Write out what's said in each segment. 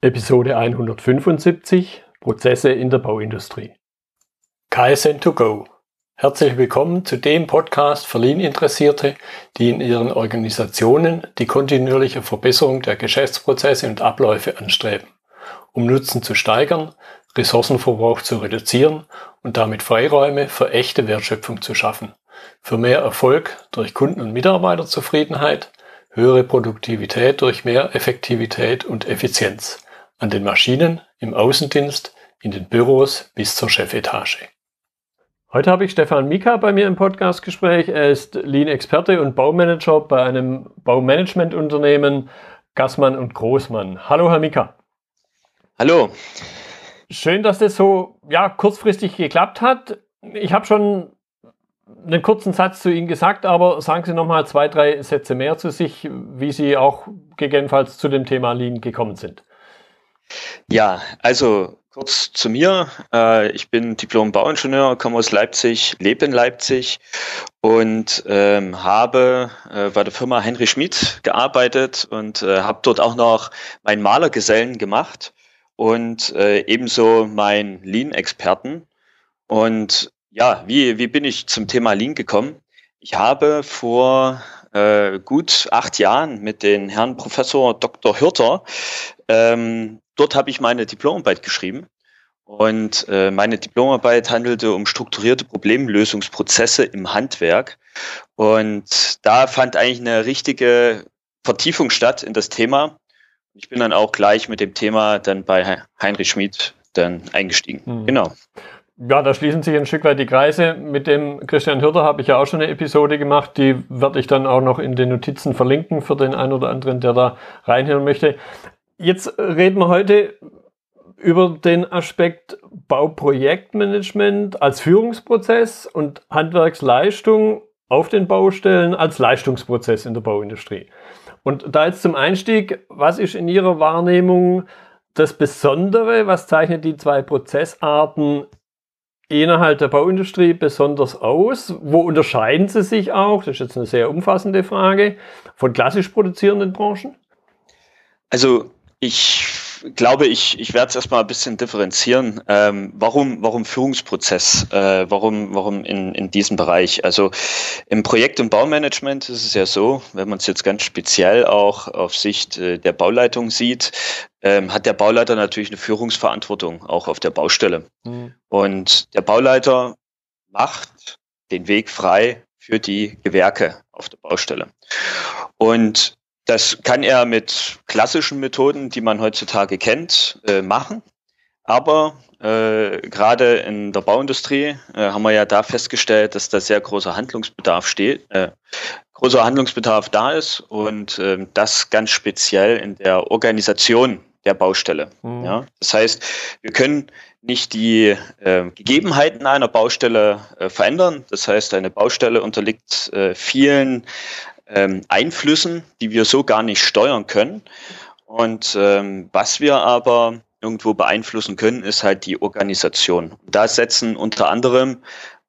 Episode 175 Prozesse in der Bauindustrie. KSN2Go. Herzlich willkommen zu dem Podcast für Lean-Interessierte, die in ihren Organisationen die kontinuierliche Verbesserung der Geschäftsprozesse und Abläufe anstreben, um Nutzen zu steigern, Ressourcenverbrauch zu reduzieren und damit Freiräume für echte Wertschöpfung zu schaffen, für mehr Erfolg durch Kunden- und Mitarbeiterzufriedenheit, höhere Produktivität durch mehr Effektivität und Effizienz an den Maschinen, im Außendienst, in den Büros bis zur Chefetage. Heute habe ich Stefan Mika bei mir im Podcastgespräch. Er ist Lean-Experte und Baumanager bei einem Baumanagementunternehmen Gassmann und Großmann. Hallo, Herr Mika. Hallo. Schön, dass das so ja, kurzfristig geklappt hat. Ich habe schon einen kurzen Satz zu Ihnen gesagt, aber sagen Sie noch mal zwei, drei Sätze mehr zu sich, wie Sie auch gegebenenfalls zu dem Thema Lean gekommen sind. Ja, also kurz zu mir. Äh, ich bin Diplom-Bauingenieur, komme aus Leipzig, lebe in Leipzig und ähm, habe äh, bei der Firma Henry Schmid gearbeitet und äh, habe dort auch noch meinen Malergesellen gemacht und äh, ebenso meinen Lean-Experten. Und ja, wie, wie bin ich zum Thema Lean gekommen? Ich habe vor äh, gut acht Jahren mit dem Herrn Professor Dr. Hürter ähm, dort habe ich meine Diplomarbeit geschrieben. Und äh, meine Diplomarbeit handelte um strukturierte Problemlösungsprozesse im Handwerk. Und da fand eigentlich eine richtige Vertiefung statt in das Thema. Ich bin dann auch gleich mit dem Thema dann bei Heinrich Schmid dann eingestiegen. Mhm. Genau. Ja, da schließen sich ein Stück weit die Kreise. Mit dem Christian Hürter habe ich ja auch schon eine Episode gemacht. Die werde ich dann auch noch in den Notizen verlinken für den einen oder anderen, der da reinhören möchte. Jetzt reden wir heute über den Aspekt Bauprojektmanagement als Führungsprozess und Handwerksleistung auf den Baustellen als Leistungsprozess in der Bauindustrie. Und da jetzt zum Einstieg, was ist in Ihrer Wahrnehmung das Besondere? Was zeichnet die zwei Prozessarten innerhalb der Bauindustrie besonders aus? Wo unterscheiden sie sich auch? Das ist jetzt eine sehr umfassende Frage von klassisch produzierenden Branchen. Also ich glaube, ich, ich werde es erstmal ein bisschen differenzieren. Ähm, warum, warum Führungsprozess? Äh, warum, warum in, in diesem Bereich? Also im Projekt- und Baumanagement ist es ja so, wenn man es jetzt ganz speziell auch auf Sicht äh, der Bauleitung sieht, ähm, hat der Bauleiter natürlich eine Führungsverantwortung auch auf der Baustelle. Mhm. Und der Bauleiter macht den Weg frei für die Gewerke auf der Baustelle. Und das kann er mit klassischen Methoden, die man heutzutage kennt, äh, machen. Aber äh, gerade in der Bauindustrie äh, haben wir ja da festgestellt, dass da sehr großer Handlungsbedarf steht, äh, großer Handlungsbedarf da ist und äh, das ganz speziell in der Organisation der Baustelle. Mhm. Ja? Das heißt, wir können nicht die äh, Gegebenheiten einer Baustelle äh, verändern. Das heißt, eine Baustelle unterliegt äh, vielen ähm, Einflüssen, die wir so gar nicht steuern können. Und ähm, was wir aber irgendwo beeinflussen können, ist halt die Organisation. Da setzen unter anderem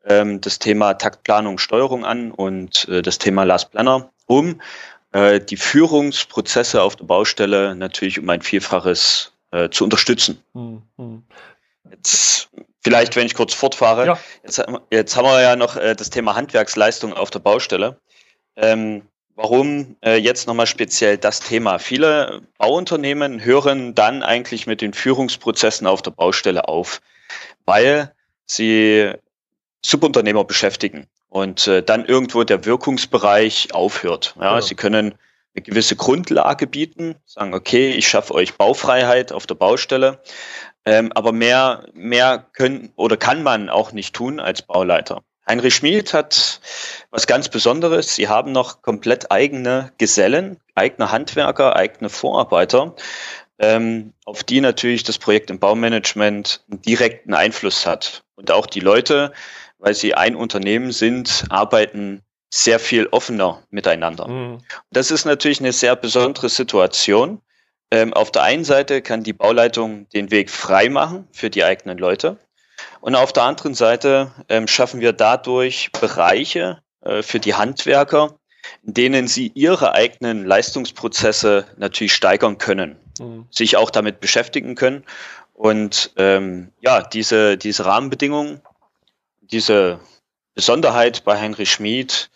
ähm, das Thema Taktplanung, Steuerung an und äh, das Thema Last Planner, um äh, die Führungsprozesse auf der Baustelle natürlich um ein Vielfaches äh, zu unterstützen. Mhm. Jetzt vielleicht, wenn ich kurz fortfahre, ja. jetzt, jetzt haben wir ja noch äh, das Thema Handwerksleistung auf der Baustelle. Ähm, warum äh, jetzt nochmal speziell das Thema? Viele Bauunternehmen hören dann eigentlich mit den Führungsprozessen auf der Baustelle auf, weil sie Subunternehmer beschäftigen und äh, dann irgendwo der Wirkungsbereich aufhört. Ja, ja. Sie können eine gewisse Grundlage bieten, sagen, okay, ich schaffe euch Baufreiheit auf der Baustelle, ähm, aber mehr, mehr können oder kann man auch nicht tun als Bauleiter. Heinrich Schmid hat was ganz Besonderes. Sie haben noch komplett eigene Gesellen, eigene Handwerker, eigene Vorarbeiter, ähm, auf die natürlich das Projekt im Baumanagement einen direkten Einfluss hat. Und auch die Leute, weil sie ein Unternehmen sind, arbeiten sehr viel offener miteinander. Mhm. Das ist natürlich eine sehr besondere Situation. Ähm, auf der einen Seite kann die Bauleitung den Weg frei machen für die eigenen Leute. Und auf der anderen Seite ähm, schaffen wir dadurch Bereiche äh, für die Handwerker, in denen sie ihre eigenen Leistungsprozesse natürlich steigern können. mhm. sich auch damit beschäftigen können. Und ähm, ja, diese, diese Rahmenbedingungen, diese Besonderheit bei Heinrich Schmid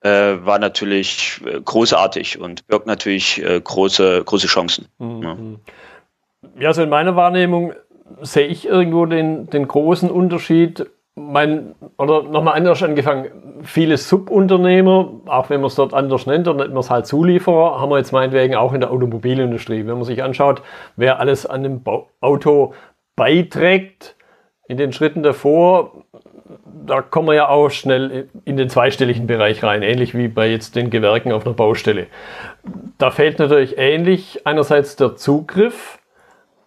äh, war natürlich äh, großartig und birgt natürlich äh, große, große Chancen. Mhm. Ja. ja, also in meiner Wahrnehmung sehe ich irgendwo den, den großen Unterschied. Mein, oder nochmal anders angefangen, viele Subunternehmer, auch wenn man es dort anders nennt, oder nennt man es halt Zulieferer, haben wir jetzt meinetwegen auch in der Automobilindustrie. Wenn man sich anschaut, wer alles an dem Auto beiträgt, in den Schritten davor, da kommen wir ja auch schnell in den zweistelligen Bereich rein, ähnlich wie bei jetzt den Gewerken auf einer Baustelle. Da fehlt natürlich ähnlich einerseits der Zugriff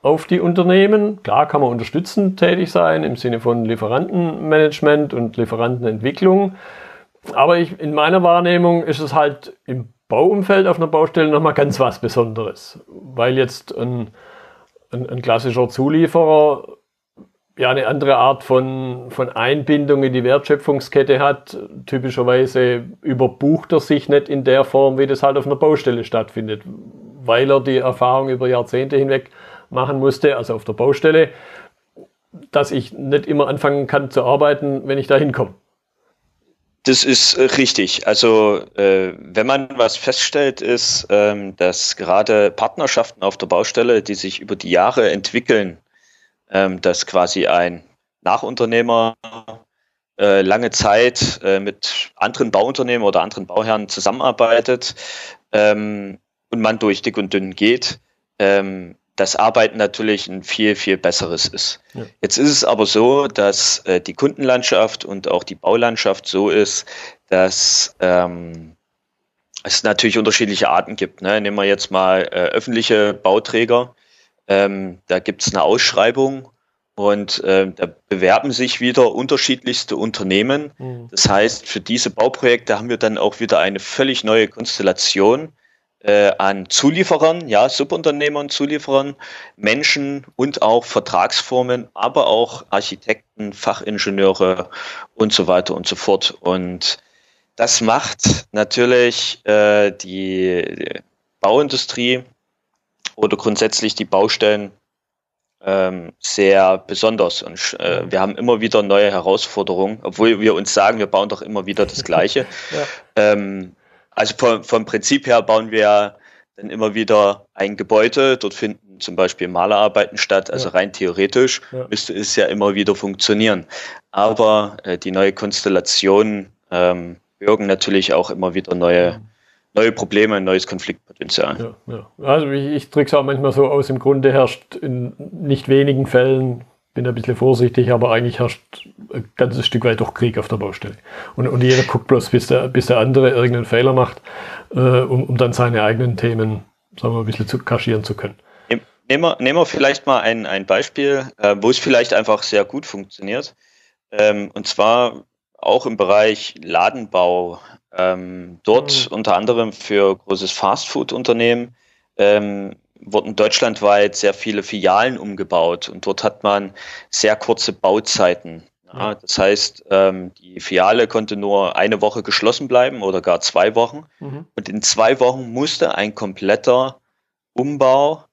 auf die Unternehmen. Klar kann man unterstützend tätig sein im Sinne von Lieferantenmanagement und Lieferantenentwicklung. Aber ich, in meiner Wahrnehmung ist es halt im Bauumfeld auf einer Baustelle nochmal ganz was Besonderes, weil jetzt ein, ein, ein klassischer Zulieferer ja eine andere Art von, von Einbindung in die Wertschöpfungskette hat. Typischerweise überbucht er sich nicht in der Form, wie das halt auf einer Baustelle stattfindet, weil er die Erfahrung über Jahrzehnte hinweg machen musste, also auf der Baustelle, dass ich nicht immer anfangen kann zu arbeiten, wenn ich da hinkomme. Das ist richtig. Also äh, wenn man was feststellt, ist, ähm, dass gerade Partnerschaften auf der Baustelle, die sich über die Jahre entwickeln, ähm, dass quasi ein Nachunternehmer äh, lange Zeit äh, mit anderen Bauunternehmen oder anderen Bauherren zusammenarbeitet ähm, und man durch dick und dünn geht, ähm, das Arbeiten natürlich ein viel, viel besseres ist. Ja. Jetzt ist es aber so, dass äh, die Kundenlandschaft und auch die Baulandschaft so ist, dass ähm, es natürlich unterschiedliche Arten gibt. Ne? Nehmen wir jetzt mal äh, öffentliche Bauträger. Ähm, da gibt es eine Ausschreibung und äh, da bewerben sich wieder unterschiedlichste Unternehmen. Mhm. Das heißt, für diese Bauprojekte haben wir dann auch wieder eine völlig neue Konstellation äh, an Zulieferern, ja, Subunternehmern, Zulieferern, Menschen und auch Vertragsformen, aber auch Architekten, Fachingenieure und so weiter und so fort. Und das macht natürlich äh, die Bauindustrie oder grundsätzlich die Baustellen ähm, sehr besonders. Und äh, wir haben immer wieder neue Herausforderungen, obwohl wir uns sagen, wir bauen doch immer wieder das Gleiche. ja. ähm, also vom, vom Prinzip her bauen wir dann immer wieder ein Gebäude. Dort finden zum Beispiel Malerarbeiten statt. Also ja. rein theoretisch ja. müsste es ja immer wieder funktionieren. Aber äh, die neue Konstellation ähm, bürgen natürlich auch immer wieder neue, neue Probleme, ein neues Konfliktpotenzial. Ja, ja. Also ich, ich drücke es auch manchmal so aus, im Grunde herrscht in nicht wenigen Fällen bin ein bisschen vorsichtig, aber eigentlich herrscht ein ganzes Stück weit doch Krieg auf der Baustelle. Und, und jeder guckt bloß, bis der, bis der andere irgendeinen Fehler macht, äh, um, um dann seine eigenen Themen, sagen wir, ein bisschen zu kaschieren zu können. Nehmen wir, nehmen wir vielleicht mal ein, ein Beispiel, äh, wo es vielleicht einfach sehr gut funktioniert. Ähm, und zwar auch im Bereich Ladenbau. Ähm, dort mhm. unter anderem für großes Fastfood-Unternehmen ähm, wurden deutschlandweit sehr viele Filialen umgebaut und dort hat man sehr kurze Bauzeiten. Ja, das heißt, ähm, die Filiale konnte nur eine Woche geschlossen bleiben oder gar zwei Wochen. Mhm. Und in zwei Wochen musste ein kompletter Umbau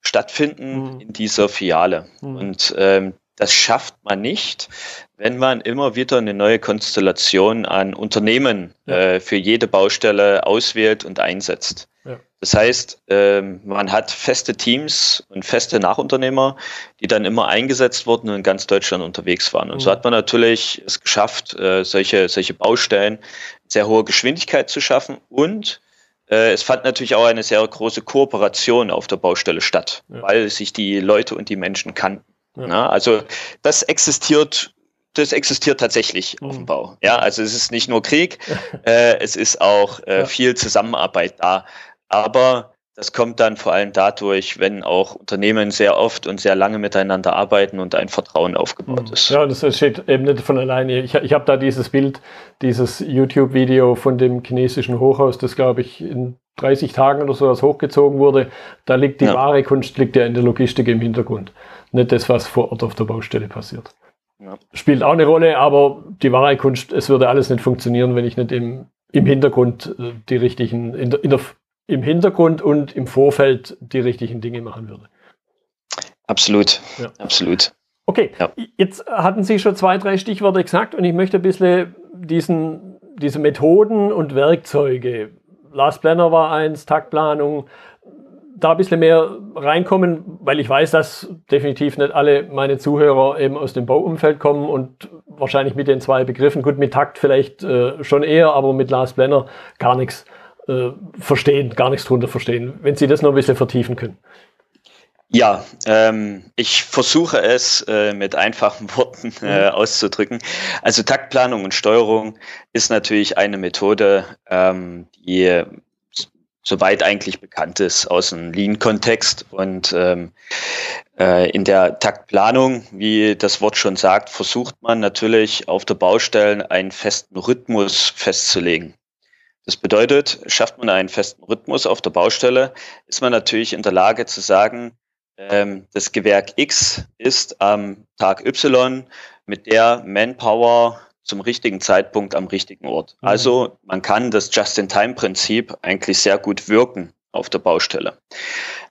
stattfinden mhm. in dieser Filiale. Mhm. Und ähm, das schafft man nicht, wenn man immer wieder eine neue Konstellation an Unternehmen äh, für jede Baustelle auswählt und einsetzt. Ja. Das heißt, ähm, man hat feste Teams und feste Nachunternehmer, die dann immer eingesetzt wurden und in ganz Deutschland unterwegs waren. Und mhm. so hat man natürlich es geschafft, äh, solche, solche Baustellen sehr hohe Geschwindigkeit zu schaffen und äh, es fand natürlich auch eine sehr große Kooperation auf der Baustelle statt, ja. weil sich die Leute und die Menschen kannten. Ja. also das existiert das existiert tatsächlich mhm. auf dem Bau. Ja, also es ist nicht nur Krieg, äh, es ist auch äh, ja. viel Zusammenarbeit da. Aber das kommt dann vor allem dadurch, wenn auch Unternehmen sehr oft und sehr lange miteinander arbeiten und ein Vertrauen aufgebaut mhm. ist. Ja, das steht eben nicht von alleine. Ich, ich habe da dieses Bild, dieses YouTube-Video von dem chinesischen Hochhaus, das glaube ich in 30 Tagen oder sowas hochgezogen wurde. Da liegt die ja. wahre Kunst, liegt ja in der Logistik im Hintergrund. Nicht das, was vor Ort auf der Baustelle passiert. Ja. Spielt auch eine Rolle, aber die wahre Kunst, es würde alles nicht funktionieren, wenn ich nicht im, im Hintergrund äh, die richtigen, in der, in der im Hintergrund und im Vorfeld die richtigen Dinge machen würde. Absolut, ja. absolut. Okay, ja. jetzt hatten Sie schon zwei, drei Stichworte gesagt und ich möchte ein bisschen diesen, diese Methoden und Werkzeuge, Last Planner war eins, Taktplanung, da ein bisschen mehr reinkommen, weil ich weiß, dass definitiv nicht alle meine Zuhörer eben aus dem Bauumfeld kommen und wahrscheinlich mit den zwei Begriffen, gut, mit Takt vielleicht äh, schon eher, aber mit Last Planner gar nichts äh, verstehen, gar nichts drunter verstehen. Wenn Sie das noch ein bisschen vertiefen können. Ja, ähm, ich versuche es äh, mit einfachen Worten äh, mhm. auszudrücken. Also Taktplanung und Steuerung ist natürlich eine Methode, ähm, die soweit eigentlich bekannt ist aus dem Lean-Kontext. Und ähm, äh, in der Taktplanung, wie das Wort schon sagt, versucht man natürlich auf der Baustelle einen festen Rhythmus festzulegen. Das bedeutet, schafft man einen festen Rhythmus auf der Baustelle, ist man natürlich in der Lage zu sagen, ähm, das Gewerk X ist am Tag Y mit der Manpower zum richtigen Zeitpunkt am richtigen Ort. Mhm. Also man kann das Just-in-Time-Prinzip eigentlich sehr gut wirken auf der Baustelle.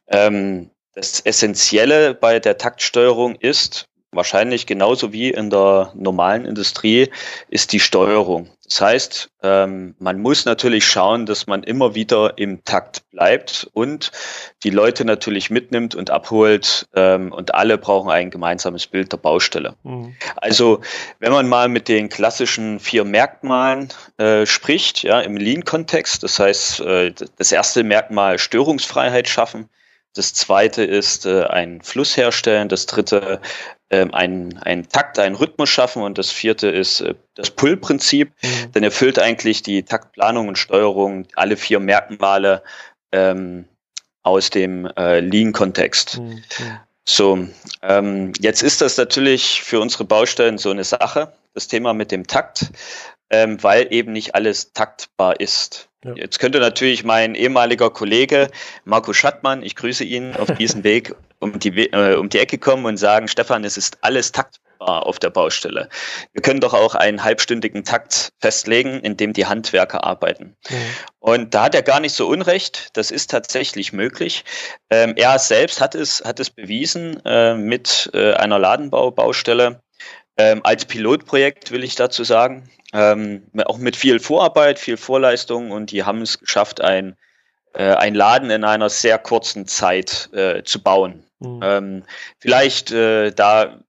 Ähm, das Essentielle bei der Taktsteuerung ist, wahrscheinlich genauso wie in der normalen Industrie, ist die Steuerung. Das heißt, ähm, man muss natürlich schauen, dass man immer wieder im Takt bleibt und die Leute natürlich mitnimmt und abholt ähm, und alle brauchen ein gemeinsames Bild der Baustelle. Mhm. Also wenn man mal mit den klassischen vier Merkmalen äh, spricht, ja, im Lean-Kontext, das heißt, äh, das erste Merkmal Störungsfreiheit schaffen, das zweite ist äh, ein Fluss herstellen. Das dritte ähm, ein, ein Takt, einen Rhythmus schaffen. Und das vierte ist äh, das Pull-Prinzip. Mhm. Denn erfüllt eigentlich die Taktplanung und Steuerung alle vier Merkmale ähm, aus dem äh, Lean-Kontext. Mhm. So, ähm, jetzt ist das natürlich für unsere Baustellen so eine Sache, das Thema mit dem Takt, ähm, weil eben nicht alles taktbar ist. Ja. Jetzt könnte natürlich mein ehemaliger Kollege Marco Schattmann, ich grüße ihn auf diesem Weg, um die, äh, um die Ecke kommen und sagen, Stefan, es ist alles taktbar auf der Baustelle. Wir können doch auch einen halbstündigen Takt festlegen, in dem die Handwerker arbeiten. Mhm. Und da hat er gar nicht so unrecht. Das ist tatsächlich möglich. Ähm, er selbst hat es, hat es bewiesen äh, mit äh, einer Ladenbaubaustelle. Ähm, als Pilotprojekt will ich dazu sagen ähm, auch mit viel Vorarbeit, viel Vorleistung und die haben es geschafft, ein, äh, ein Laden in einer sehr kurzen Zeit äh, zu bauen. Mhm. Ähm, vielleicht äh, da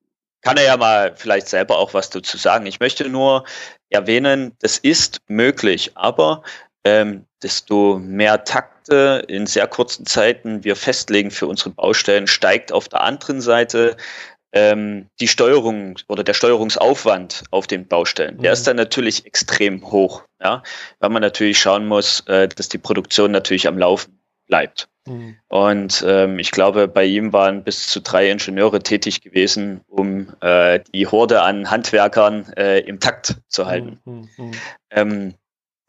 kann er ja mal vielleicht selber auch was dazu sagen. Ich möchte nur erwähnen, das ist möglich, aber ähm, desto mehr Takte in sehr kurzen Zeiten wir festlegen für unsere Baustellen, steigt auf der anderen Seite ähm, die Steuerung oder der Steuerungsaufwand auf den Baustellen, mhm. der ist dann natürlich extrem hoch, ja, weil man natürlich schauen muss, äh, dass die Produktion natürlich am Laufen bleibt. Mhm. Und ähm, ich glaube, bei ihm waren bis zu drei Ingenieure tätig gewesen, um äh, die Horde an Handwerkern äh, im Takt zu halten. Mhm. mhm. Ähm,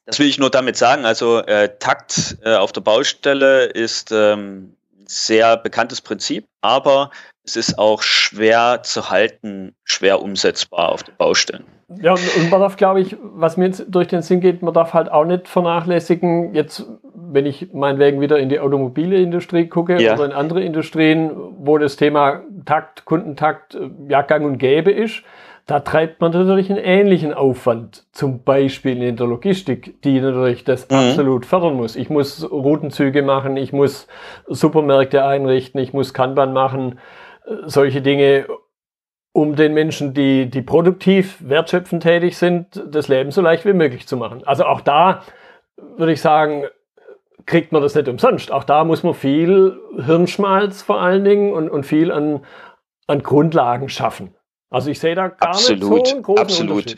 das will ich nur damit sagen. Also äh, Takt äh, auf der Baustelle ist ähm, sehr bekanntes Prinzip, aber es ist auch schwer zu halten, schwer umsetzbar auf den Baustellen. Ja, und man darf, glaube ich, was mir jetzt durch den Sinn geht, man darf halt auch nicht vernachlässigen, jetzt, wenn ich meinetwegen wieder in die Automobilindustrie gucke ja. oder in andere Industrien, wo das Thema Takt, Kundentakt, ja, gang und gäbe ist, da treibt man natürlich einen ähnlichen Aufwand, zum Beispiel in der Logistik, die natürlich das mhm. absolut fördern muss. Ich muss Routenzüge machen, ich muss Supermärkte einrichten, ich muss Kanban machen, solche Dinge, um den Menschen, die, die produktiv wertschöpfend tätig sind, das Leben so leicht wie möglich zu machen. Also auch da würde ich sagen, kriegt man das nicht umsonst. Auch da muss man viel Hirnschmalz vor allen Dingen und, und viel an, an Grundlagen schaffen. Also ich sehe da gar absolut, nicht so einen großen Absolut.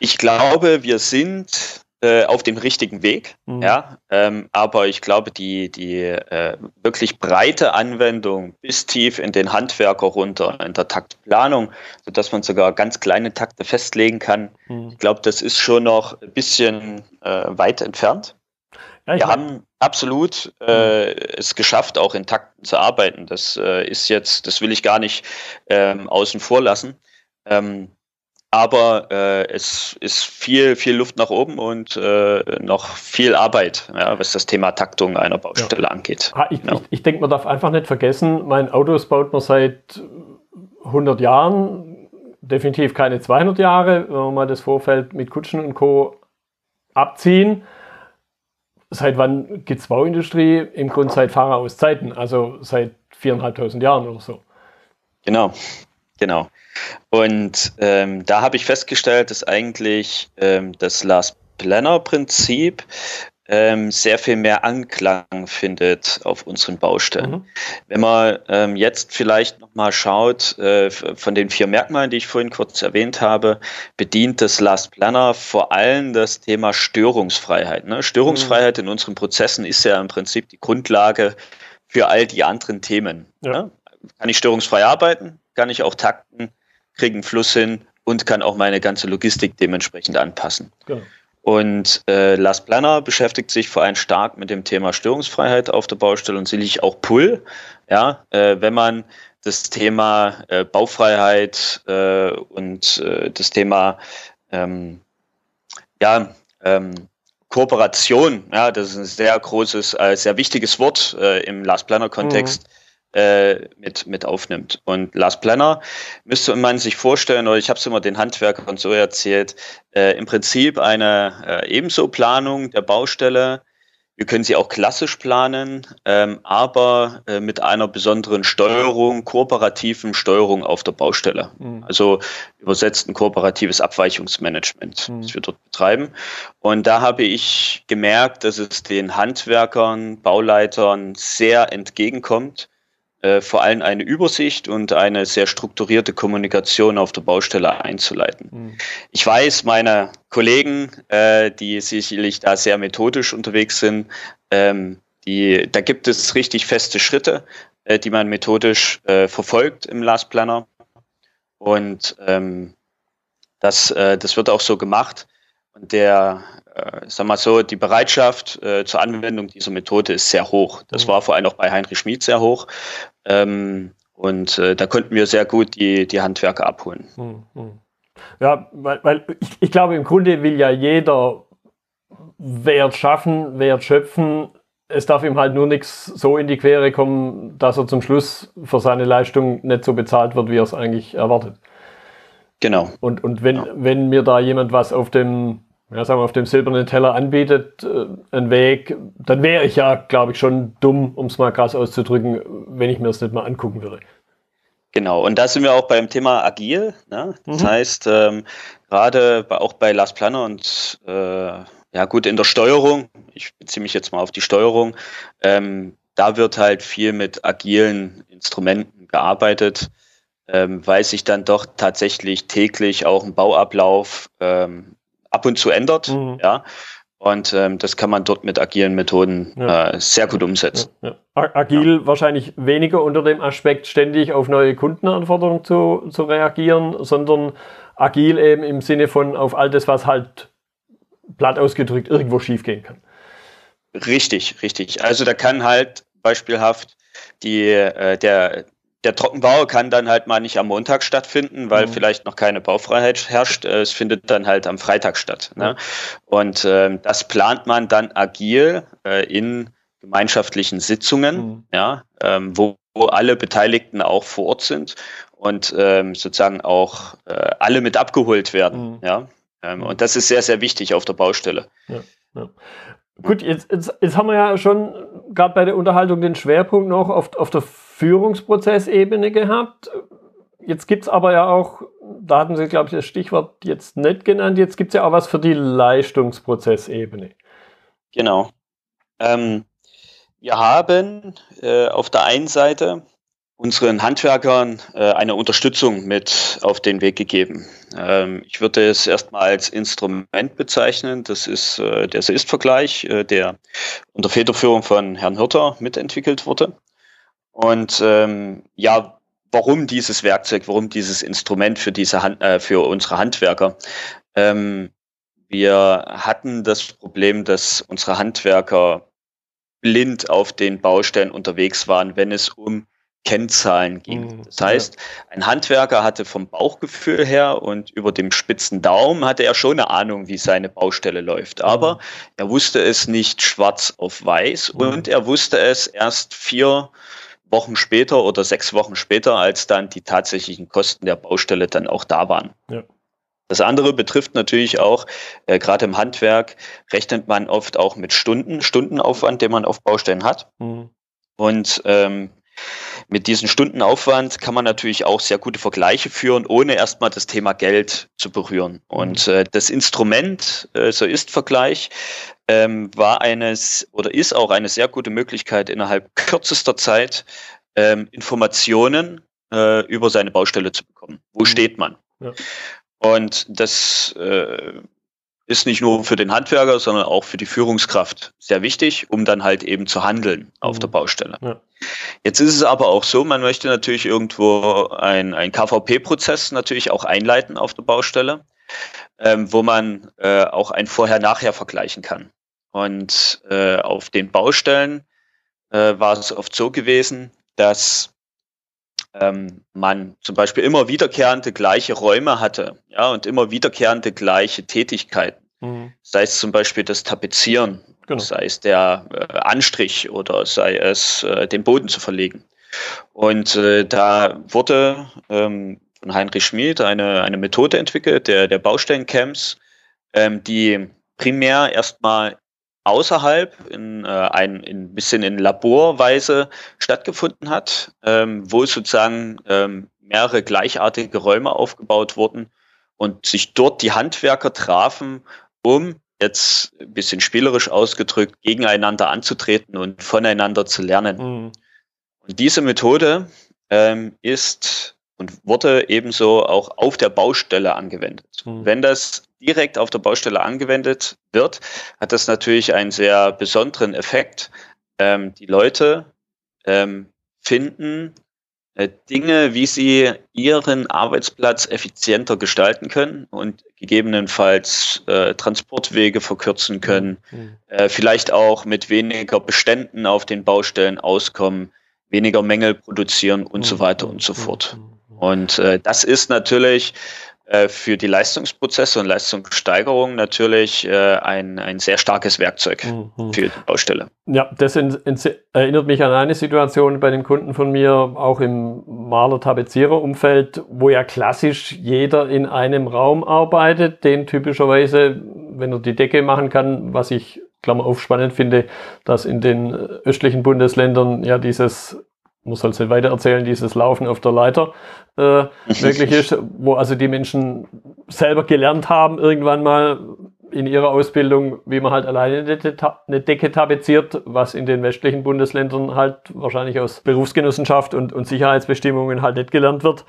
Ich glaube, wir sind äh, auf dem richtigen Weg. Mhm. Ja, ähm, aber ich glaube, die, die äh, wirklich breite Anwendung bis tief in den Handwerker runter, in der Taktplanung, sodass man sogar ganz kleine Takte festlegen kann, mhm. ich glaube, das ist schon noch ein bisschen äh, weit entfernt. Ja, wir haben absolut äh, mhm. es geschafft, auch in Takten zu arbeiten. Das äh, ist jetzt, das will ich gar nicht ähm, außen vor lassen. Ähm, aber äh, es ist viel, viel Luft nach oben und äh, noch viel Arbeit, ja, was das Thema Taktung einer Baustelle ja. angeht. Ich, ja. ich, ich denke, man darf einfach nicht vergessen, mein Autos baut man seit 100 Jahren, definitiv keine 200 Jahre, wenn man mal das Vorfeld mit Kutschen und Co. abziehen. Seit wann gibt es Bauindustrie? Im Grunde seit Fahrer Zeiten, also seit viereinhalbtausend Jahren oder so. Genau, genau. Und ähm, da habe ich festgestellt, dass eigentlich ähm, das Last Planner Prinzip ähm, sehr viel mehr Anklang findet auf unseren Baustellen. Mhm. Wenn man ähm, jetzt vielleicht nochmal schaut, äh, von den vier Merkmalen, die ich vorhin kurz erwähnt habe, bedient das Last Planner vor allem das Thema Störungsfreiheit. Ne? Störungsfreiheit mhm. in unseren Prozessen ist ja im Prinzip die Grundlage für all die anderen Themen. Ja. Ne? Kann ich störungsfrei arbeiten? Kann ich auch takten? Kriege einen Fluss hin? Und kann auch meine ganze Logistik dementsprechend anpassen. Genau. Und äh, Lars Planner beschäftigt sich vor allem stark mit dem Thema Störungsfreiheit auf der Baustelle und sicherlich auch Pull. Ja, äh, wenn man das Thema äh, Baufreiheit äh, und äh, das Thema ähm, ja, ähm, Kooperation, ja, das ist ein sehr großes, äh, sehr wichtiges Wort äh, im Last Planner Kontext. Mhm äh, mit, mit aufnimmt. Und Last Planner müsste man sich vorstellen, oder ich habe es immer den Handwerkern so erzählt, äh, im Prinzip eine äh, ebenso Planung der Baustelle. Wir können sie auch klassisch planen, ähm, aber äh, mit einer besonderen Steuerung, kooperativen Steuerung auf der Baustelle. Mhm. Also übersetzt ein kooperatives Abweichungsmanagement, mhm. das wir dort betreiben. Und da habe ich gemerkt, dass es den Handwerkern, Bauleitern sehr entgegenkommt, äh, vor allem eine Übersicht und eine sehr strukturierte Kommunikation auf der Baustelle einzuleiten. Mhm. Ich weiß, meine Kollegen, äh, die sicherlich da sehr methodisch unterwegs sind, ähm, die, da gibt es richtig feste Schritte, äh, die man methodisch äh, verfolgt im Last Planner. Und ähm, das, äh, das wird auch so gemacht. Und der, äh, sag mal so, die Bereitschaft äh, zur Anwendung dieser Methode ist sehr hoch. Das mhm. war vor allem auch bei Heinrich Schmid sehr hoch. Ähm, und äh, da konnten wir sehr gut die, die Handwerker abholen. Mhm. Ja, weil, weil ich, ich glaube, im Grunde will ja jeder Wert schaffen, Wert schöpfen. Es darf ihm halt nur nichts so in die Quere kommen, dass er zum Schluss für seine Leistung nicht so bezahlt wird, wie er es eigentlich erwartet. Genau. Und, und wenn, genau. wenn mir da jemand was auf dem ja, sagen wir, auf dem silbernen Teller anbietet, äh, einen Weg, dann wäre ich ja, glaube ich, schon dumm, um es mal krass auszudrücken, wenn ich mir das nicht mal angucken würde. Genau, und da sind wir auch beim Thema agil. Ne? Das mhm. heißt, ähm, gerade auch bei Last Planner und äh, ja gut, in der Steuerung, ich beziehe mich jetzt mal auf die Steuerung, ähm, da wird halt viel mit agilen Instrumenten gearbeitet, ähm, weil sich dann doch tatsächlich täglich auch ein Bauablauf ähm, ab und zu ändert. Mhm. Ja. Und ähm, das kann man dort mit agilen Methoden ja. äh, sehr gut umsetzen. Ja, ja. Agil wahrscheinlich weniger unter dem Aspekt, ständig auf neue Kundenanforderungen zu, zu reagieren, sondern agil eben im Sinne von auf all das, was halt platt ausgedrückt irgendwo schiefgehen kann. Richtig, richtig. Also da kann halt beispielhaft die, äh, der, der Trockenbau kann dann halt mal nicht am Montag stattfinden, weil mhm. vielleicht noch keine Baufreiheit herrscht. Äh, es findet dann halt am Freitag statt. Ne? Und ähm, das plant man dann agil äh, in gemeinschaftlichen Sitzungen, mhm. ja, ähm, wo, wo alle Beteiligten auch vor Ort sind und ähm, sozusagen auch äh, alle mit abgeholt werden. Mhm. Ja? Ähm, und das ist sehr, sehr wichtig auf der Baustelle. Ja, ja. Gut, jetzt, jetzt, jetzt haben wir ja schon gerade bei der Unterhaltung den Schwerpunkt noch auf, auf der Führungsprozessebene gehabt. Jetzt gibt es aber ja auch, da hatten Sie, glaube ich, das Stichwort jetzt nicht genannt, jetzt gibt es ja auch was für die Leistungsprozessebene. Genau. Ähm, wir haben äh, auf der einen Seite unseren Handwerkern äh, eine Unterstützung mit auf den Weg gegeben. Ähm, ich würde es erstmal als Instrument bezeichnen. Das ist äh, der Ist-Vergleich, äh, der unter Federführung von Herrn Hirter mitentwickelt wurde. Und ähm, ja, warum dieses Werkzeug, warum dieses Instrument für diese Hand, äh, für unsere Handwerker? Ähm, wir hatten das Problem, dass unsere Handwerker blind auf den Baustellen unterwegs waren, wenn es um Kennzahlen ging. Mhm. Das heißt, ein Handwerker hatte vom Bauchgefühl her und über dem spitzen Daumen hatte er schon eine Ahnung, wie seine Baustelle läuft. Mhm. Aber er wusste es nicht schwarz auf weiß mhm. und er wusste es erst vier Wochen später oder sechs Wochen später, als dann die tatsächlichen Kosten der Baustelle dann auch da waren. Ja. Das andere betrifft natürlich auch, äh, gerade im Handwerk rechnet man oft auch mit Stunden, Stundenaufwand, den man auf Baustellen hat. Mhm. Und ähm, mit diesem Stundenaufwand kann man natürlich auch sehr gute Vergleiche führen, ohne erstmal das Thema Geld zu berühren. Und mhm. äh, das Instrument, äh, so ist Vergleich, ähm, war eines oder ist auch eine sehr gute Möglichkeit, innerhalb kürzester Zeit ähm, Informationen äh, über seine Baustelle zu bekommen. Wo mhm. steht man? Ja. Und das äh, ist nicht nur für den Handwerker, sondern auch für die Führungskraft sehr wichtig, um dann halt eben zu handeln auf mhm. der Baustelle. Ja. Jetzt ist es aber auch so, man möchte natürlich irgendwo ein, ein KVP-Prozess natürlich auch einleiten auf der Baustelle, ähm, wo man äh, auch ein Vorher-Nachher vergleichen kann. Und äh, auf den Baustellen äh, war es oft so gewesen, dass ähm, man zum Beispiel immer wiederkehrende gleiche Räume hatte, ja, und immer wiederkehrende gleiche Tätigkeiten. Mhm. Sei es zum Beispiel das Tapezieren, genau. sei es der äh, Anstrich oder sei es äh, den Boden zu verlegen. Und äh, da wurde ähm, von Heinrich Schmid eine, eine Methode entwickelt, der, der Baustellencamps, ähm, die primär erstmal außerhalb in, äh, ein, in bisschen in Laborweise stattgefunden hat, ähm, wo sozusagen ähm, mehrere gleichartige Räume aufgebaut wurden und sich dort die Handwerker trafen, um jetzt ein bisschen spielerisch ausgedrückt gegeneinander anzutreten und voneinander zu lernen. Mhm. Und diese Methode ähm, ist und wurde ebenso auch auf der Baustelle angewendet. Mhm. Wenn das direkt auf der Baustelle angewendet wird, hat das natürlich einen sehr besonderen Effekt. Ähm, die Leute ähm, finden äh, Dinge, wie sie ihren Arbeitsplatz effizienter gestalten können und gegebenenfalls äh, Transportwege verkürzen können, mhm. äh, vielleicht auch mit weniger Beständen auf den Baustellen auskommen, weniger Mängel produzieren und mhm. so weiter und so fort. Mhm. Und äh, das ist natürlich für die Leistungsprozesse und Leistungssteigerung natürlich äh, ein, ein sehr starkes Werkzeug mhm. für die Baustelle. Ja, das in, in, erinnert mich an eine Situation bei den Kunden von mir, auch im Maler-Tapezierer-Umfeld, wo ja klassisch jeder in einem Raum arbeitet, den typischerweise, wenn er die Decke machen kann, was ich Klammer auf spannend finde, dass in den östlichen Bundesländern ja dieses muss halt nicht weiter erzählen, dieses Laufen auf der Leiter äh, möglich ist, wo also die Menschen selber gelernt haben, irgendwann mal in ihrer Ausbildung, wie man halt alleine eine Decke tapeziert, was in den westlichen Bundesländern halt wahrscheinlich aus Berufsgenossenschaft und, und Sicherheitsbestimmungen halt nicht gelernt wird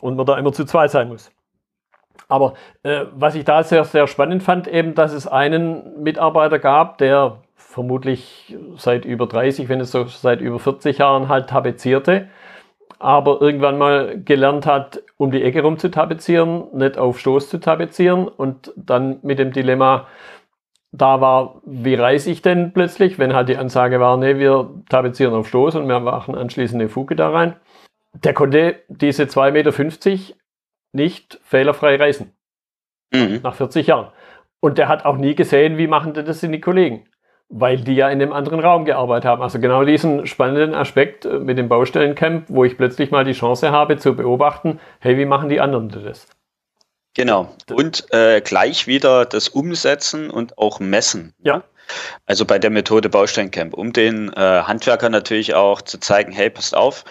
und man da immer zu zweit sein muss. Aber äh, was ich da sehr, sehr spannend fand, eben, dass es einen Mitarbeiter gab, der vermutlich seit über 30, wenn es so seit über 40 Jahren halt tapezierte, aber irgendwann mal gelernt hat, um die Ecke rum zu tapezieren, nicht auf Stoß zu tapezieren und dann mit dem Dilemma da war, wie reiße ich denn plötzlich, wenn halt die Ansage war, nee, wir tapezieren auf Stoß und wir machen anschließend eine Fuge da rein. Der konnte diese 2,50 Meter nicht fehlerfrei reißen. Mhm. Nach 40 Jahren. Und der hat auch nie gesehen, wie machen das die Kollegen weil die ja in dem anderen Raum gearbeitet haben. Also genau diesen spannenden Aspekt äh, mit dem Baustellencamp, wo ich plötzlich mal die Chance habe zu beobachten, hey, wie machen die anderen das? Genau. Und äh, gleich wieder das Umsetzen und auch Messen. Ja. Also bei der Methode Baustellencamp, um den äh, Handwerker natürlich auch zu zeigen, hey, passt auf,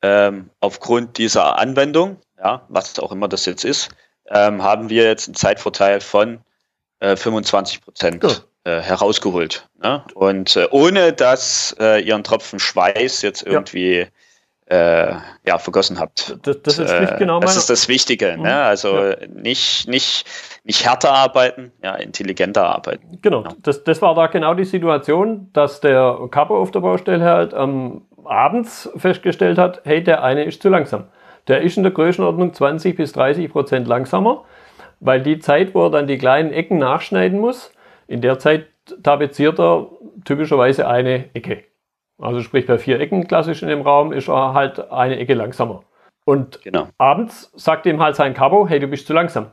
ähm, aufgrund dieser Anwendung, ja, was auch immer das jetzt ist, ähm, haben wir jetzt einen Zeitvorteil von äh, 25 Prozent. Gut äh, herausgeholt. Ne? Und äh, ohne dass äh, ihr einen Tropfen Schweiß jetzt irgendwie ja, äh, ja vergossen habt. Das, das ist nicht genau Das ist das Wichtige. Mhm. Ne? Also ja. nicht, nicht, nicht härter arbeiten, ja, intelligenter arbeiten. Genau, genau. Das, das war da genau die Situation, dass der Kapo auf der Baustelle halt ähm, abends festgestellt hat, hey, der eine ist zu langsam. Der ist in der Größenordnung 20 bis 30 Prozent langsamer, weil die Zeit, wo er dann die kleinen Ecken nachschneiden muss, in der Zeit tapeziert er typischerweise eine Ecke. Also sprich bei vier Ecken klassisch in dem Raum ist er halt eine Ecke langsamer. Und genau. abends sagt ihm halt sein Cabo, hey, du bist zu langsam.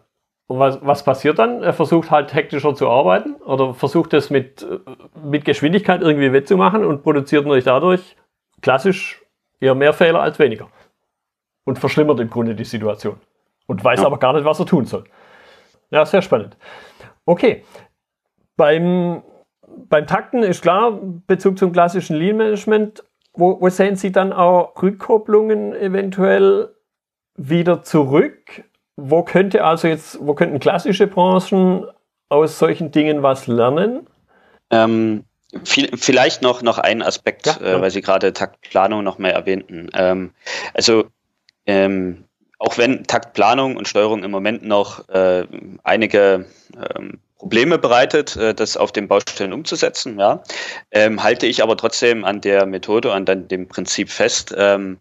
Und was, was passiert dann? Er versucht halt hektischer zu arbeiten oder versucht es mit, mit Geschwindigkeit irgendwie wettzumachen und produziert natürlich dadurch klassisch eher mehr Fehler als weniger. Und verschlimmert im Grunde die Situation. Und weiß ja. aber gar nicht, was er tun soll. Ja, sehr spannend. Okay. Beim, beim Takten ist klar, Bezug zum klassischen Lean Management. Wo, wo sehen Sie dann auch Rückkopplungen eventuell wieder zurück? Wo könnte also jetzt, wo könnten klassische Branchen aus solchen Dingen was lernen? Ähm, viel, vielleicht noch, noch ein Aspekt, ja, äh, weil Sie gerade Taktplanung noch mehr erwähnten. Ähm, also ähm, auch wenn Taktplanung und Steuerung im Moment noch äh, einige ähm, Probleme bereitet, äh, das auf den Baustellen umzusetzen, ja, ähm, halte ich aber trotzdem an der Methode und an dem Prinzip fest, ähm,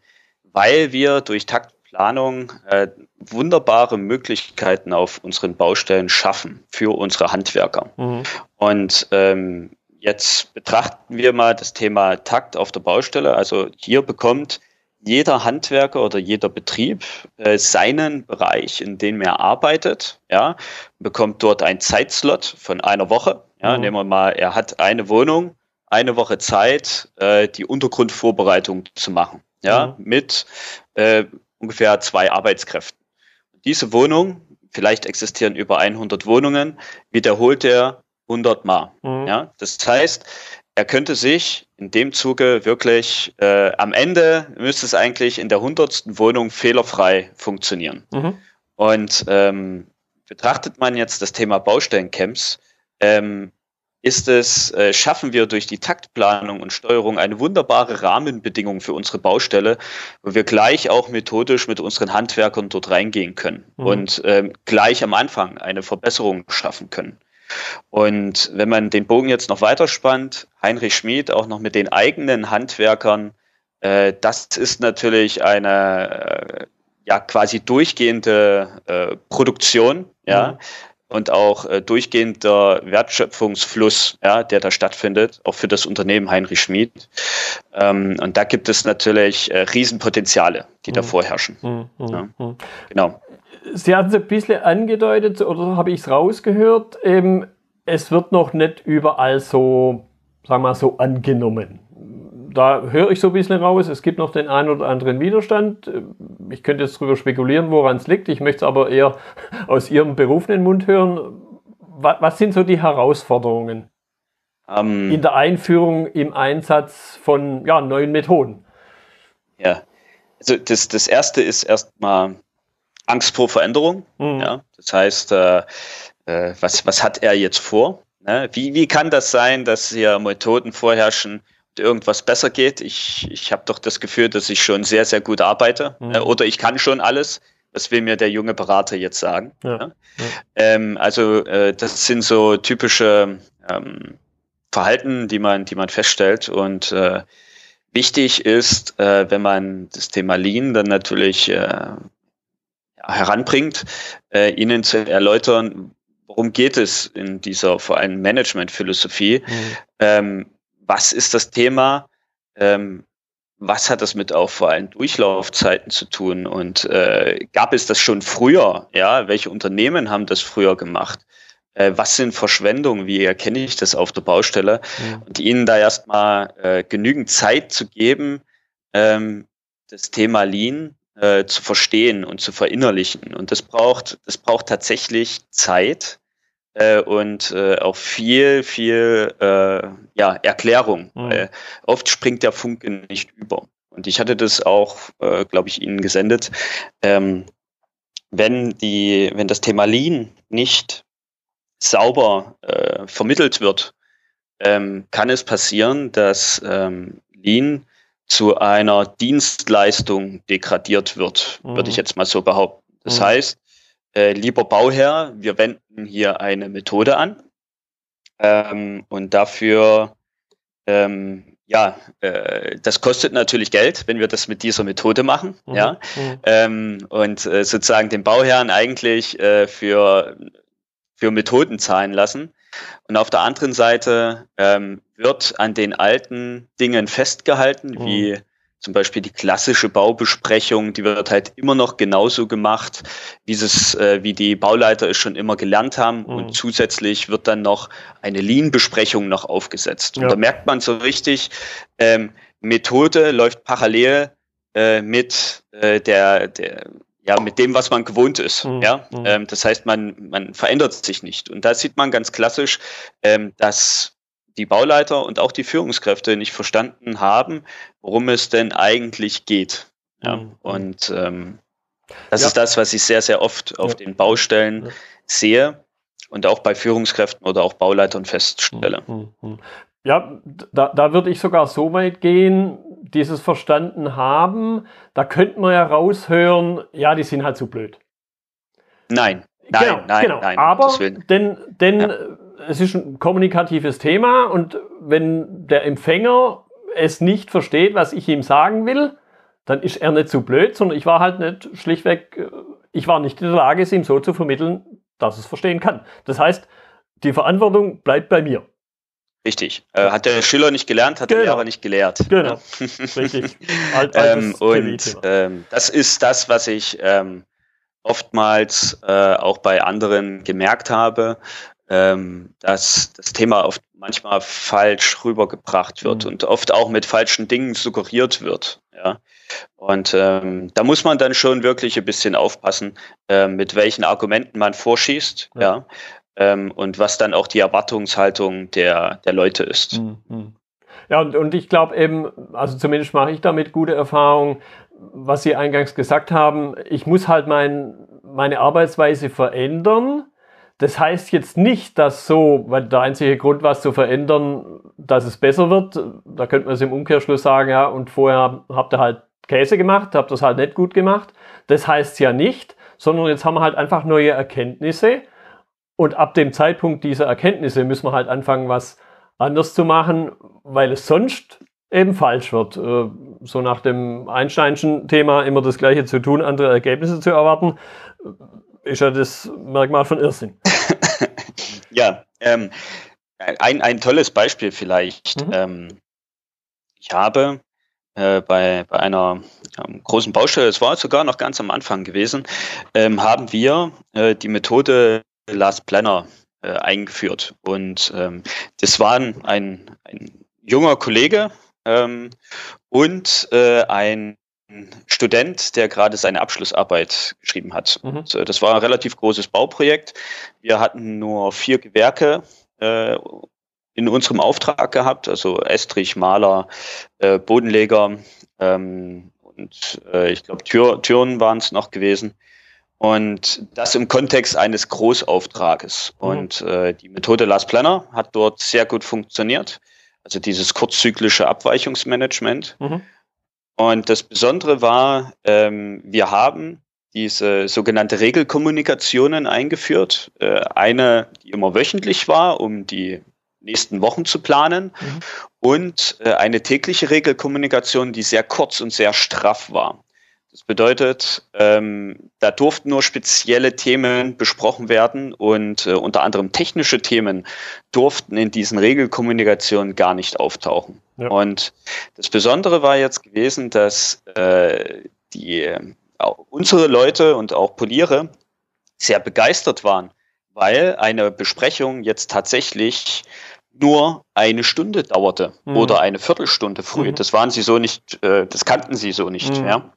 weil wir durch Taktplanung äh, wunderbare Möglichkeiten auf unseren Baustellen schaffen für unsere Handwerker. Mhm. Und ähm, jetzt betrachten wir mal das Thema Takt auf der Baustelle. Also hier bekommt jeder Handwerker oder jeder Betrieb äh, seinen Bereich, in dem er arbeitet, ja, bekommt dort einen Zeitslot von einer Woche. Ja, mhm. Nehmen wir mal, er hat eine Wohnung, eine Woche Zeit, äh, die Untergrundvorbereitung zu machen, ja, mhm. mit äh, ungefähr zwei Arbeitskräften. Diese Wohnung, vielleicht existieren über 100 Wohnungen, wiederholt er 100 Mal. Mhm. Ja, das heißt, er könnte sich in dem Zuge wirklich, äh, am Ende müsste es eigentlich in der hundertsten Wohnung fehlerfrei funktionieren. Mhm. Und ähm, betrachtet man jetzt das Thema Baustellencamps, ähm, ist es, äh, schaffen wir durch die Taktplanung und Steuerung eine wunderbare Rahmenbedingung für unsere Baustelle, wo wir gleich auch methodisch mit unseren Handwerkern dort reingehen können mhm. und ähm, gleich am Anfang eine Verbesserung schaffen können. Und wenn man den Bogen jetzt noch weiterspannt, Heinrich Schmid auch noch mit den eigenen Handwerkern, äh, das ist natürlich eine äh, ja quasi durchgehende äh, Produktion, ja. Mhm. Und auch äh, durchgehender Wertschöpfungsfluss, ja, der da stattfindet, auch für das Unternehmen Heinrich Schmid. Ähm, und da gibt es natürlich äh, Riesenpotenziale, die mhm. da vorherrschen. Mhm. Ja. Mhm. Genau. Sie hatten es ein bisschen angedeutet, oder habe ich es rausgehört, eben, es wird noch nicht überall so, sagen wir mal, so angenommen. Da höre ich so ein bisschen raus, es gibt noch den einen oder anderen Widerstand. Ich könnte jetzt darüber spekulieren, woran es liegt. Ich möchte es aber eher aus Ihrem berufenen Mund hören. Was sind so die Herausforderungen um, ähm. in der Einführung, im Einsatz von ja, neuen Methoden? Ja, also das, das erste ist erstmal Angst vor Veränderung. Mhm. Ja? Das heißt, äh, äh, was, was hat er jetzt vor? Ne? Wie, wie kann das sein, dass hier Methoden vorherrschen irgendwas besser geht? Ich, ich habe doch das Gefühl, dass ich schon sehr, sehr gut arbeite mhm. äh, oder ich kann schon alles. Was will mir der junge Berater jetzt sagen? Ja. Ja? Ja. Ähm, also äh, das sind so typische ähm, Verhalten, die man, die man feststellt und äh, Wichtig ist, äh, wenn man das Thema Lean dann natürlich äh, heranbringt, äh, ihnen zu erläutern, worum geht es in dieser vor allem Management-Philosophie, mhm. ähm, was ist das Thema, ähm, was hat das mit auch vor allem Durchlaufzeiten zu tun und äh, gab es das schon früher? Ja, welche Unternehmen haben das früher gemacht? Äh, was sind Verschwendungen? Wie erkenne ich das auf der Baustelle? Mhm. Und ihnen da erstmal äh, genügend Zeit zu geben, ähm, das Thema Lean äh, zu verstehen und zu verinnerlichen. Und das braucht, das braucht tatsächlich Zeit äh, und äh, auch viel, viel äh, ja, Erklärung. Mhm. oft springt der Funke nicht über. Und ich hatte das auch, äh, glaube ich, Ihnen gesendet. Ähm, wenn die, wenn das Thema Lean nicht sauber äh, vermittelt wird, ähm, kann es passieren, dass ähm, Lean zu einer Dienstleistung degradiert wird, mhm. würde ich jetzt mal so behaupten. Das mhm. heißt, äh, lieber Bauherr, wir wenden hier eine Methode an ähm, und dafür, ähm, ja, äh, das kostet natürlich Geld, wenn wir das mit dieser Methode machen, mhm. ja, mhm. ähm, und äh, sozusagen den Bauherrn eigentlich äh, für für Methoden zahlen lassen. Und auf der anderen Seite ähm, wird an den alten Dingen festgehalten, mhm. wie zum Beispiel die klassische Baubesprechung, die wird halt immer noch genauso gemacht, wie es, äh, wie die Bauleiter es schon immer gelernt haben. Mhm. Und zusätzlich wird dann noch eine Lean-Besprechung noch aufgesetzt. Ja. Und da merkt man so richtig, ähm, Methode läuft parallel äh, mit äh, der, der ja, mit dem, was man gewohnt ist. Mhm. Ja, mhm. ähm, das heißt, man, man verändert sich nicht. Und da sieht man ganz klassisch, ähm, dass die Bauleiter und auch die Führungskräfte nicht verstanden haben, worum es denn eigentlich geht. Ja, mhm. und ähm, das ja. ist das, was ich sehr, sehr oft auf ja. den Baustellen sehe und auch bei Führungskräften oder auch Bauleitern feststelle. Mhm. Mhm. Ja, da, da würde ich sogar so weit gehen, dieses Verstanden haben, da könnte man ja raushören, ja, die sind halt zu blöd. Nein, nein, genau, nein, genau. nein. Aber denn, denn ja. Es ist ein kommunikatives Thema und wenn der Empfänger es nicht versteht, was ich ihm sagen will, dann ist er nicht zu blöd, sondern ich war halt nicht schlichtweg, äh, ich war nicht in der Lage, es ihm so zu vermitteln, dass es verstehen kann. Das heißt, die Verantwortung bleibt bei mir. Richtig. Äh, hat der Schüler nicht gelernt, hat genau. der Lehrer nicht gelehrt. Genau. Richtig. Alt, ähm, und ähm, das ist das, was ich ähm, oftmals äh, auch bei anderen gemerkt habe, ähm, dass das Thema oft manchmal falsch rübergebracht wird mhm. und oft auch mit falschen Dingen suggeriert wird. Ja. Und ähm, da muss man dann schon wirklich ein bisschen aufpassen, äh, mit welchen Argumenten man vorschießt. Ja. ja ähm, und was dann auch die Erwartungshaltung der, der Leute ist. Mhm. Ja, und, und ich glaube eben, also zumindest mache ich damit gute Erfahrungen, was Sie eingangs gesagt haben, ich muss halt mein, meine Arbeitsweise verändern. Das heißt jetzt nicht, dass so, weil der einzige Grund, was zu verändern, dass es besser wird, da könnte man es im Umkehrschluss sagen, ja, und vorher habt ihr halt Käse gemacht, habt das halt nicht gut gemacht. Das heißt ja nicht, sondern jetzt haben wir halt einfach neue Erkenntnisse und ab dem Zeitpunkt dieser Erkenntnisse müssen wir halt anfangen, was anders zu machen, weil es sonst eben falsch wird. Äh, so nach dem Einsteinschen Thema immer das Gleiche zu tun, andere Ergebnisse zu erwarten, ist ja das Merkmal von Irrsinn. ja, ähm, ein, ein tolles Beispiel vielleicht. Mhm. Ähm, ich habe äh, bei, bei einer ähm, großen Baustelle, es war sogar noch ganz am Anfang gewesen, ähm, haben wir äh, die Methode Last Planner äh, eingeführt. Und ähm, das waren ein, ein junger Kollege ähm, und äh, ein Student, der gerade seine Abschlussarbeit geschrieben hat. Mhm. Das war ein relativ großes Bauprojekt. Wir hatten nur vier Gewerke äh, in unserem Auftrag gehabt, also Estrich, Maler, äh, Bodenleger ähm, und äh, ich glaube Tür, Türen waren es noch gewesen. Und das im Kontext eines Großauftrages. Mhm. Und äh, die Methode Last Planner hat dort sehr gut funktioniert. Also dieses kurzzyklische Abweichungsmanagement. Mhm. Und das Besondere war, ähm, wir haben diese sogenannte Regelkommunikationen eingeführt. Äh, eine, die immer wöchentlich war, um die nächsten Wochen zu planen. Mhm. Und äh, eine tägliche Regelkommunikation, die sehr kurz und sehr straff war. Das bedeutet, ähm, da durften nur spezielle Themen besprochen werden und äh, unter anderem technische Themen durften in diesen Regelkommunikationen gar nicht auftauchen. Ja. Und das Besondere war jetzt gewesen, dass äh, die, äh, unsere Leute und auch Poliere sehr begeistert waren, weil eine Besprechung jetzt tatsächlich nur eine Stunde dauerte mhm. oder eine Viertelstunde früh. Mhm. Das waren sie so nicht, äh, das kannten sie so nicht. Mhm. Ja.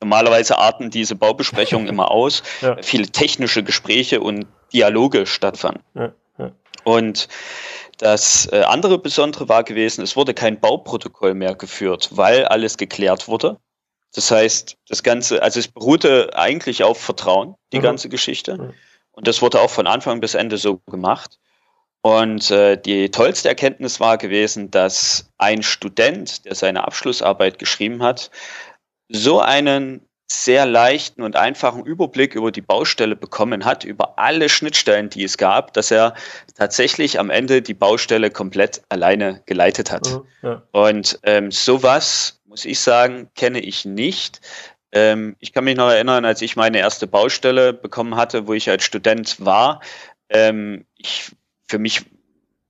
Normalerweise arten diese Baubesprechungen immer aus, ja. viele technische Gespräche und Dialoge stattfanden. Ja. Ja. Und das äh, andere Besondere war gewesen, es wurde kein Bauprotokoll mehr geführt, weil alles geklärt wurde. Das heißt, das Ganze, also es beruhte eigentlich auf Vertrauen, die mhm. ganze Geschichte. Mhm. Und das wurde auch von Anfang bis Ende so gemacht. Und äh, die tollste Erkenntnis war gewesen, dass ein Student, der seine Abschlussarbeit geschrieben hat, so einen sehr leichten und einfachen Überblick über die Baustelle bekommen hat, über alle Schnittstellen, die es gab, dass er tatsächlich am Ende die Baustelle komplett alleine geleitet hat. Mhm, ja. Und ähm, sowas, muss ich sagen, kenne ich nicht. Ähm, ich kann mich noch erinnern, als ich meine erste Baustelle bekommen hatte, wo ich als Student war. Ähm, ich, für mich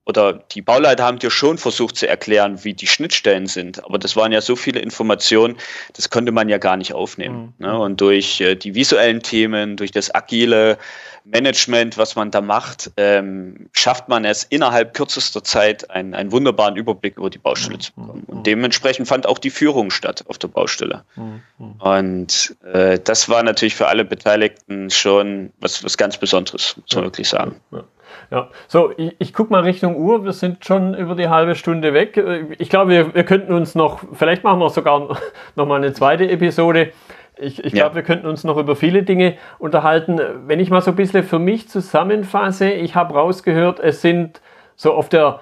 oder die Bauleiter haben dir schon versucht zu erklären, wie die Schnittstellen sind. Aber das waren ja so viele Informationen, das konnte man ja gar nicht aufnehmen. Mhm. Ne? Und durch äh, die visuellen Themen, durch das agile Management, was man da macht, ähm, schafft man es innerhalb kürzester Zeit einen, einen wunderbaren Überblick über die Baustelle mhm. zu bekommen. Und dementsprechend fand auch die Führung statt auf der Baustelle. Mhm. Und äh, das war natürlich für alle Beteiligten schon was, was ganz Besonderes, muss man ja. wirklich sagen. Ja. Ja, so, ich, ich gucke mal Richtung Uhr. Wir sind schon über die halbe Stunde weg. Ich glaube, wir, wir könnten uns noch, vielleicht machen wir sogar noch mal eine zweite Episode. Ich, ich glaube, ja. wir könnten uns noch über viele Dinge unterhalten. Wenn ich mal so ein bisschen für mich zusammenfasse, ich habe rausgehört, es sind so auf der,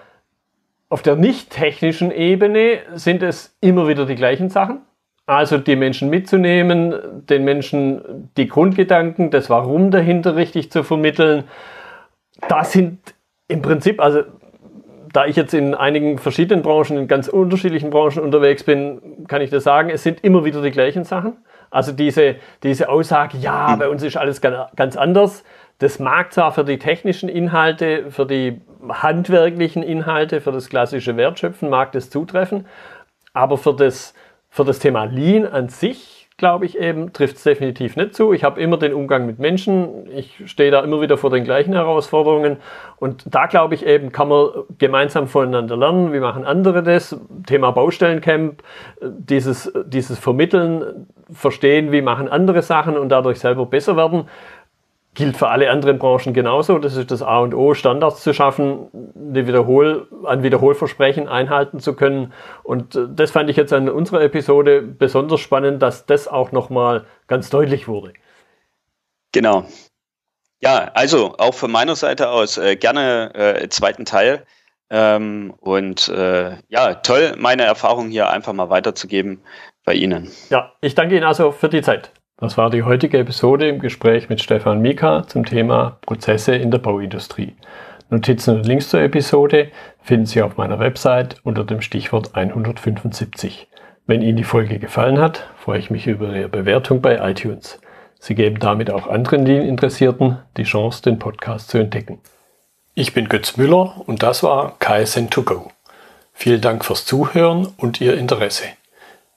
auf der nicht technischen Ebene sind es immer wieder die gleichen Sachen. Also die Menschen mitzunehmen, den Menschen die Grundgedanken, das Warum dahinter richtig zu vermitteln. Das sind im Prinzip, also da ich jetzt in einigen verschiedenen Branchen, in ganz unterschiedlichen Branchen unterwegs bin, kann ich das sagen, es sind immer wieder die gleichen Sachen. Also diese, diese Aussage, ja, bei uns ist alles ganz anders, das mag zwar für die technischen Inhalte, für die handwerklichen Inhalte, für das klassische Wertschöpfen mag das zutreffen, aber für das, für das Thema Lean an sich glaube ich eben, trifft es definitiv nicht zu. Ich habe immer den Umgang mit Menschen. Ich stehe da immer wieder vor den gleichen Herausforderungen. Und da glaube ich eben, kann man gemeinsam voneinander lernen. Wie machen andere das? Thema Baustellencamp, dieses, dieses Vermitteln, verstehen, wie machen andere Sachen und dadurch selber besser werden gilt für alle anderen Branchen genauso. Das ist das A und O, Standards zu schaffen, eine Wiederhol ein Wiederholversprechen einhalten zu können. Und äh, das fand ich jetzt an unserer Episode besonders spannend, dass das auch nochmal ganz deutlich wurde. Genau. Ja, also auch von meiner Seite aus äh, gerne äh, zweiten Teil. Ähm, und äh, ja, toll, meine Erfahrung hier einfach mal weiterzugeben bei Ihnen. Ja, ich danke Ihnen also für die Zeit. Das war die heutige Episode im Gespräch mit Stefan Mika zum Thema Prozesse in der Bauindustrie. Notizen und Links zur Episode finden Sie auf meiner Website unter dem Stichwort 175. Wenn Ihnen die Folge gefallen hat, freue ich mich über Ihre Bewertung bei iTunes. Sie geben damit auch anderen Lean-Interessierten die Chance, den Podcast zu entdecken. Ich bin Götz Müller und das war KSN2Go. Vielen Dank fürs Zuhören und Ihr Interesse.